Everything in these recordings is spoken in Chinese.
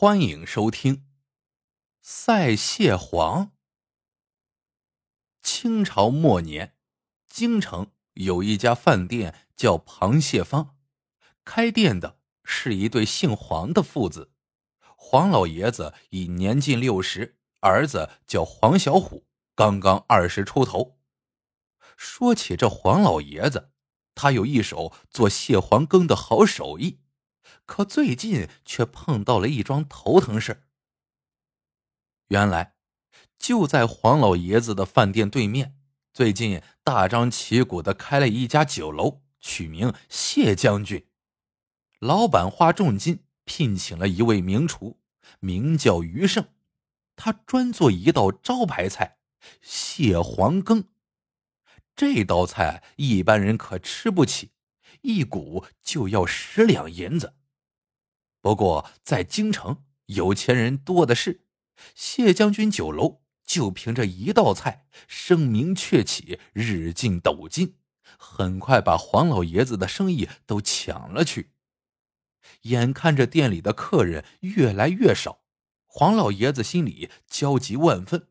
欢迎收听《赛蟹黄》。清朝末年，京城有一家饭店叫螃蟹坊，开店的是一对姓黄的父子。黄老爷子已年近六十，儿子叫黄小虎，刚刚二十出头。说起这黄老爷子，他有一手做蟹黄羹的好手艺。可最近却碰到了一桩头疼事。原来，就在黄老爷子的饭店对面，最近大张旗鼓的开了一家酒楼，取名谢将军。老板花重金聘请了一位名厨，名叫余胜，他专做一道招牌菜——蟹黄羹。这道菜一般人可吃不起，一股就要十两银子。不过，在京城，有钱人多的是。谢将军酒楼就凭这一道菜声名鹊起，日进斗金，很快把黄老爷子的生意都抢了去。眼看着店里的客人越来越少，黄老爷子心里焦急万分。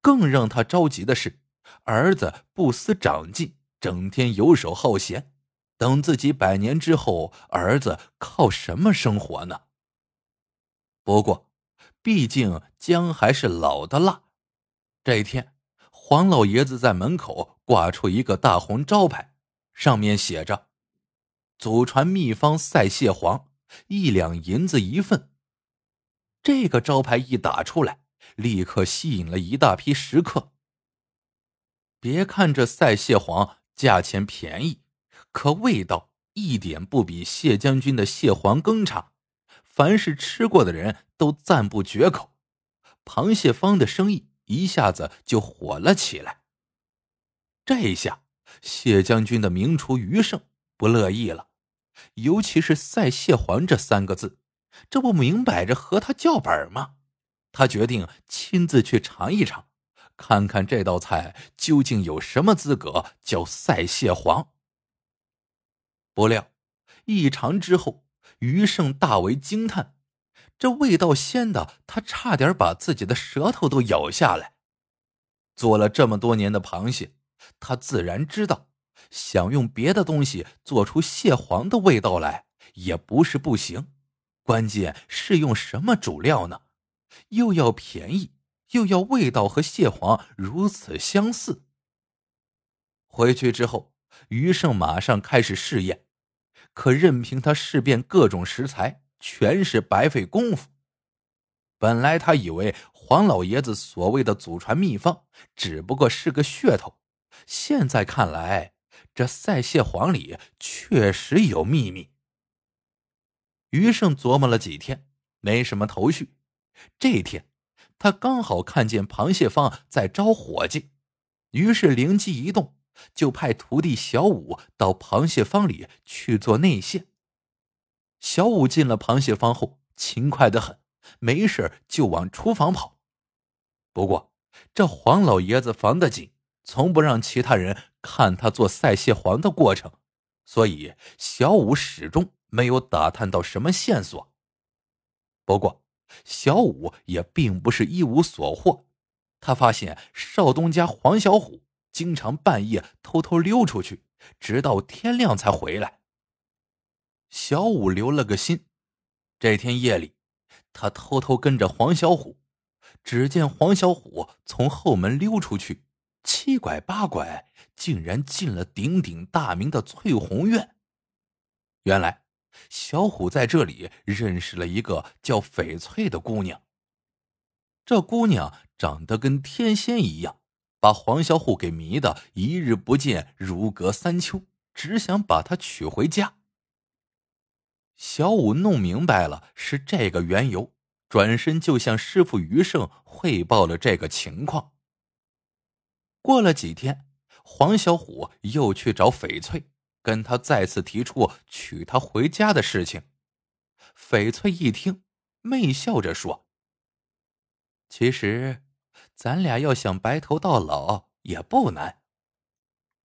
更让他着急的是，儿子不思长进，整天游手好闲。等自己百年之后，儿子靠什么生活呢？不过，毕竟姜还是老的辣。这一天，黄老爷子在门口挂出一个大红招牌，上面写着“祖传秘方赛蟹黄，一两银子一份”。这个招牌一打出来，立刻吸引了一大批食客。别看这赛蟹黄价钱便宜。可味道一点不比谢将军的蟹黄羹差，凡是吃过的人都赞不绝口。螃蟹坊的生意一下子就火了起来。这一下谢将军的名厨余胜不乐意了，尤其是“赛蟹黄”这三个字，这不明摆着和他叫板吗？他决定亲自去尝一尝，看看这道菜究竟有什么资格叫赛蟹黄。不料，一尝之后，余胜大为惊叹，这味道鲜的他差点把自己的舌头都咬下来。做了这么多年的螃蟹，他自然知道，想用别的东西做出蟹黄的味道来也不是不行，关键是用什么主料呢？又要便宜，又要味道和蟹黄如此相似。回去之后，余胜马上开始试验。可任凭他试遍各种食材，全是白费功夫。本来他以为黄老爷子所谓的祖传秘方只不过是个噱头，现在看来，这赛蟹黄里确实有秘密。余胜琢磨了几天，没什么头绪。这天，他刚好看见螃蟹坊在招伙计，于是灵机一动。就派徒弟小五到螃蟹坊里去做内线。小五进了螃蟹坊后，勤快的很，没事就往厨房跑。不过，这黄老爷子防得紧，从不让其他人看他做赛蟹黄的过程，所以小五始终没有打探到什么线索。不过，小五也并不是一无所获，他发现少东家黄小虎。经常半夜偷偷溜出去，直到天亮才回来。小五留了个心，这天夜里，他偷偷跟着黄小虎。只见黄小虎从后门溜出去，七拐八拐，竟然进了鼎鼎大名的翠红院。原来，小虎在这里认识了一个叫翡翠的姑娘。这姑娘长得跟天仙一样。把黄小虎给迷的，一日不见如隔三秋，只想把他娶回家。小五弄明白了是这个缘由，转身就向师傅余胜汇报了这个情况。过了几天，黄小虎又去找翡翠，跟他再次提出娶她回家的事情。翡翠一听，媚笑着说：“其实……”咱俩要想白头到老也不难。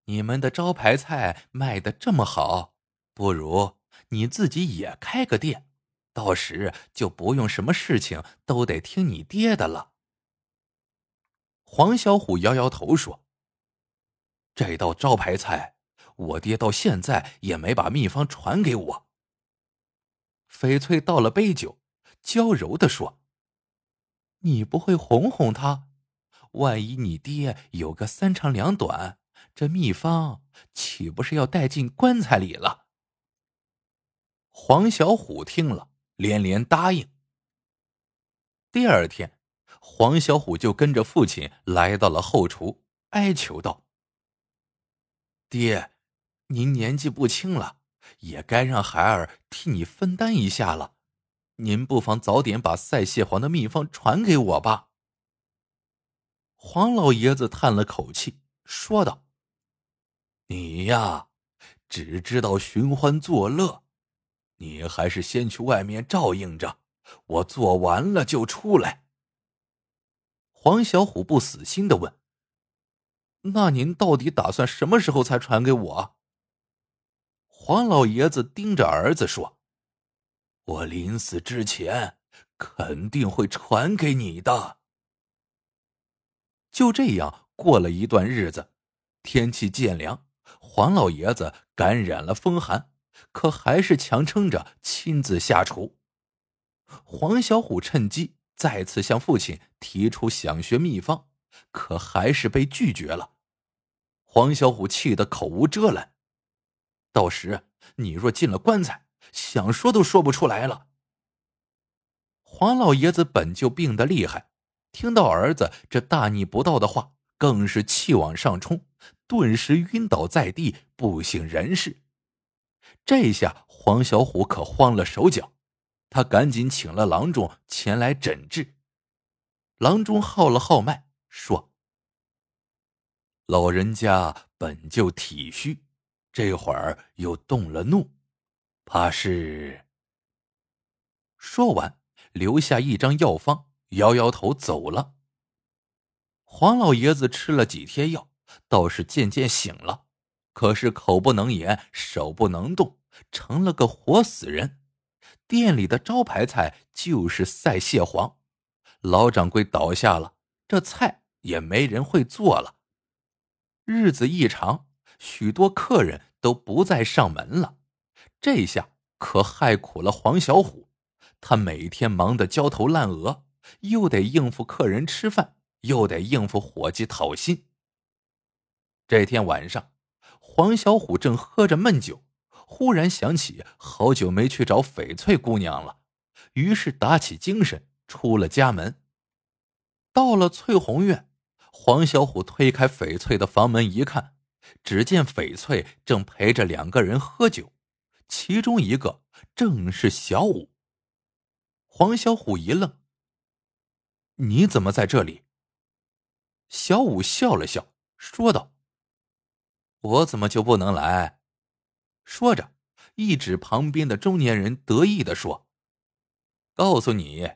你们的招牌菜卖的这么好，不如你自己也开个店，到时就不用什么事情都得听你爹的了。黄小虎摇摇头说：“这道招牌菜，我爹到现在也没把秘方传给我。”翡翠倒了杯酒，娇柔的说：“你不会哄哄他？万一你爹有个三长两短，这秘方岂不是要带进棺材里了？”黄小虎听了，连连答应。第二天。黄小虎就跟着父亲来到了后厨，哀求道：“爹，您年纪不轻了，也该让孩儿替你分担一下了。您不妨早点把赛蟹黄的秘方传给我吧。”黄老爷子叹了口气，说道：“你呀，只知道寻欢作乐，你还是先去外面照应着，我做完了就出来。”黄小虎不死心的问：“那您到底打算什么时候才传给我？”黄老爷子盯着儿子说：“我临死之前肯定会传给你的。”就这样过了一段日子，天气渐凉，黄老爷子感染了风寒，可还是强撑着亲自下厨。黄小虎趁机。再次向父亲提出想学秘方，可还是被拒绝了。黄小虎气得口无遮拦。到时你若进了棺材，想说都说不出来了。黄老爷子本就病得厉害，听到儿子这大逆不道的话，更是气往上冲，顿时晕倒在地，不省人事。这下黄小虎可慌了手脚。他赶紧请了郎中前来诊治。郎中号了号脉，说：“老人家本就体虚，这会儿又动了怒，怕是……”说完，留下一张药方，摇摇头走了。黄老爷子吃了几天药，倒是渐渐醒了，可是口不能言，手不能动，成了个活死人。店里的招牌菜就是赛蟹黄，老掌柜倒下了，这菜也没人会做了。日子一长，许多客人都不再上门了，这下可害苦了黄小虎。他每天忙得焦头烂额，又得应付客人吃饭，又得应付伙计讨薪。这天晚上，黄小虎正喝着闷酒。忽然想起好久没去找翡翠姑娘了，于是打起精神出了家门。到了翠红院，黄小虎推开翡翠的房门一看，只见翡翠正陪着两个人喝酒，其中一个正是小五。黄小虎一愣：“你怎么在这里？”小五笑了笑，说道：“我怎么就不能来？”说着，一指旁边的中年人，得意的说：“告诉你，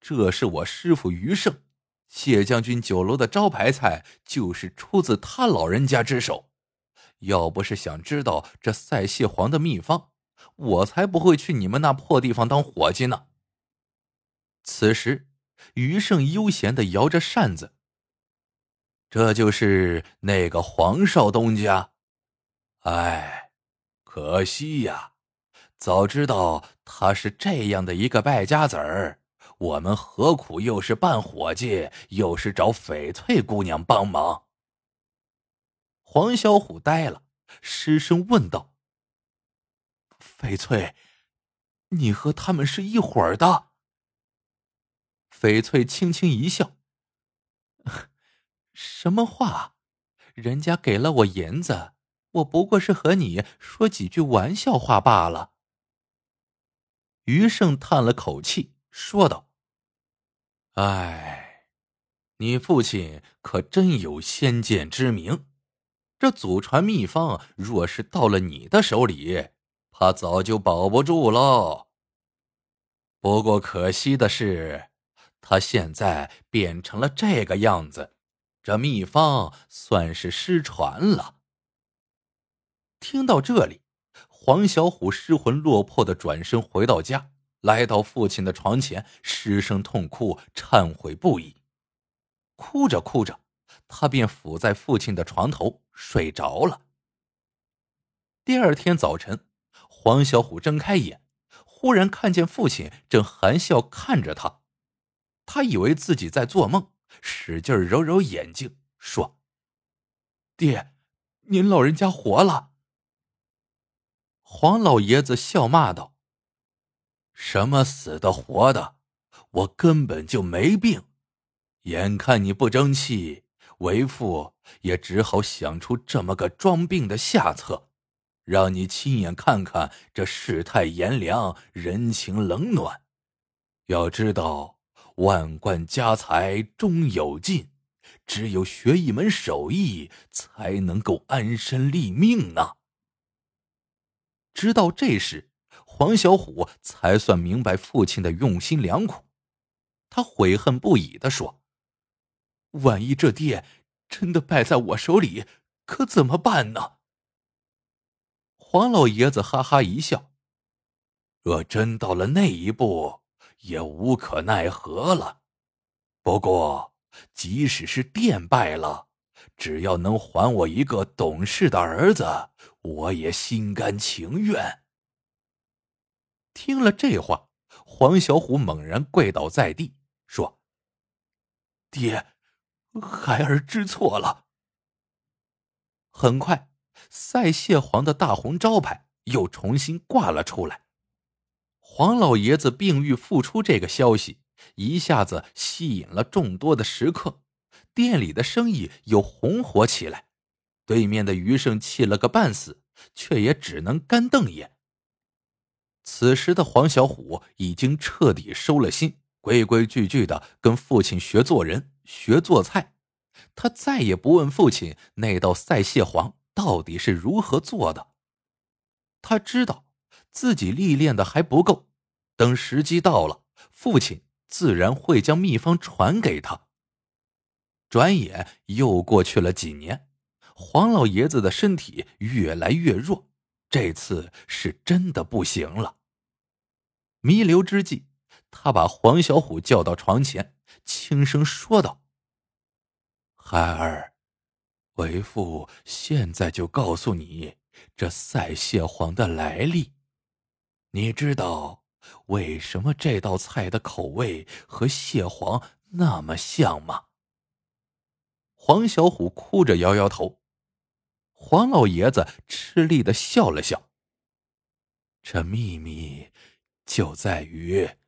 这是我师傅余胜，谢将军酒楼的招牌菜就是出自他老人家之手。要不是想知道这赛蟹黄的秘方，我才不会去你们那破地方当伙计呢。”此时，余胜悠闲的摇着扇子。这就是那个黄少东家，哎。可惜呀，早知道他是这样的一个败家子儿，我们何苦又是扮伙计，又是找翡翠姑娘帮忙？黄小虎呆了，失声问道：“翡翠，你和他们是一伙儿的？”翡翠轻轻一笑：“什么话？人家给了我银子。”我不过是和你说几句玩笑话罢了。余胜叹了口气，说道：“哎，你父亲可真有先见之明，这祖传秘方若是到了你的手里，怕早就保不住喽。不过可惜的是，他现在变成了这个样子，这秘方算是失传了。”听到这里，黄小虎失魂落魄的转身回到家，来到父亲的床前，失声痛哭，忏悔不已。哭着哭着，他便伏在父亲的床头睡着了。第二天早晨，黄小虎睁开眼，忽然看见父亲正含笑看着他，他以为自己在做梦，使劲揉揉眼睛，说：“爹，您老人家活了。”黄老爷子笑骂道：“什么死的活的，我根本就没病。眼看你不争气，为父也只好想出这么个装病的下策。”让你亲眼看看这世态炎凉，人情冷暖。要知道，万贯家财终有尽，只有学一门手艺，才能够安身立命呢。直到这时，黄小虎才算明白父亲的用心良苦。他悔恨不已的说：“万一这店真的败在我手里，可怎么办呢？”黄老爷子哈哈一笑：“若真到了那一步，也无可奈何了。不过，即使是店败了，只要能还我一个懂事的儿子，我也心甘情愿。”听了这话，黄小虎猛然跪倒在地，说：“爹，孩儿知错了。”很快。赛蟹黄的大红招牌又重新挂了出来。黄老爷子病愈复出这个消息一下子吸引了众多的食客，店里的生意又红火起来。对面的余胜气了个半死，却也只能干瞪眼。此时的黄小虎已经彻底收了心，规规矩矩的跟父亲学做人、学做菜。他再也不问父亲那道赛蟹黄。到底是如何做的？他知道自己历练的还不够，等时机到了，父亲自然会将秘方传给他。转眼又过去了几年，黄老爷子的身体越来越弱，这次是真的不行了。弥留之际，他把黄小虎叫到床前，轻声说道：“孩儿。”为父现在就告诉你这赛蟹黄的来历。你知道为什么这道菜的口味和蟹黄那么像吗？黄小虎哭着摇摇头。黄老爷子吃力的笑了笑。这秘密就在于，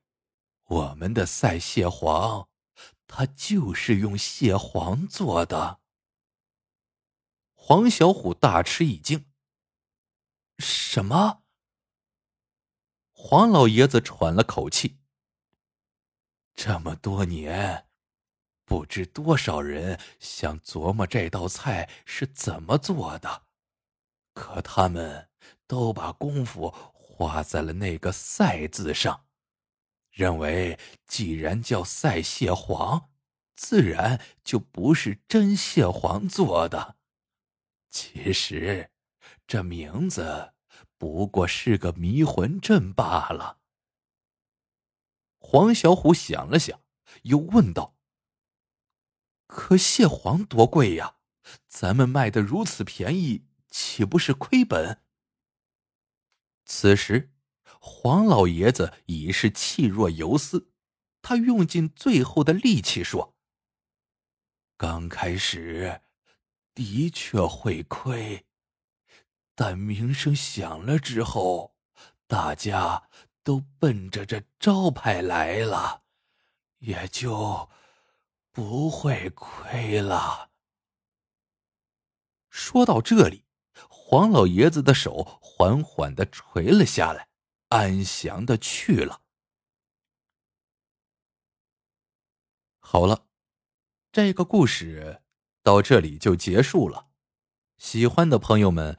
我们的赛蟹黄，它就是用蟹黄做的。黄小虎大吃一惊。什么？黄老爷子喘了口气。这么多年，不知多少人想琢磨这道菜是怎么做的，可他们都把功夫花在了那个“赛”字上，认为既然叫赛蟹黄，自然就不是真蟹黄做的。其实，这名字不过是个迷魂阵罢了。黄小虎想了想，又问道：“可蟹黄多贵呀？咱们卖的如此便宜，岂不是亏本？”此时，黄老爷子已是气若游丝，他用尽最后的力气说：“刚开始。”的确会亏，但名声响了之后，大家都奔着这招牌来了，也就不会亏了。说到这里，黄老爷子的手缓缓的垂了下来，安详的去了。好了，这个故事。到这里就结束了，喜欢的朋友们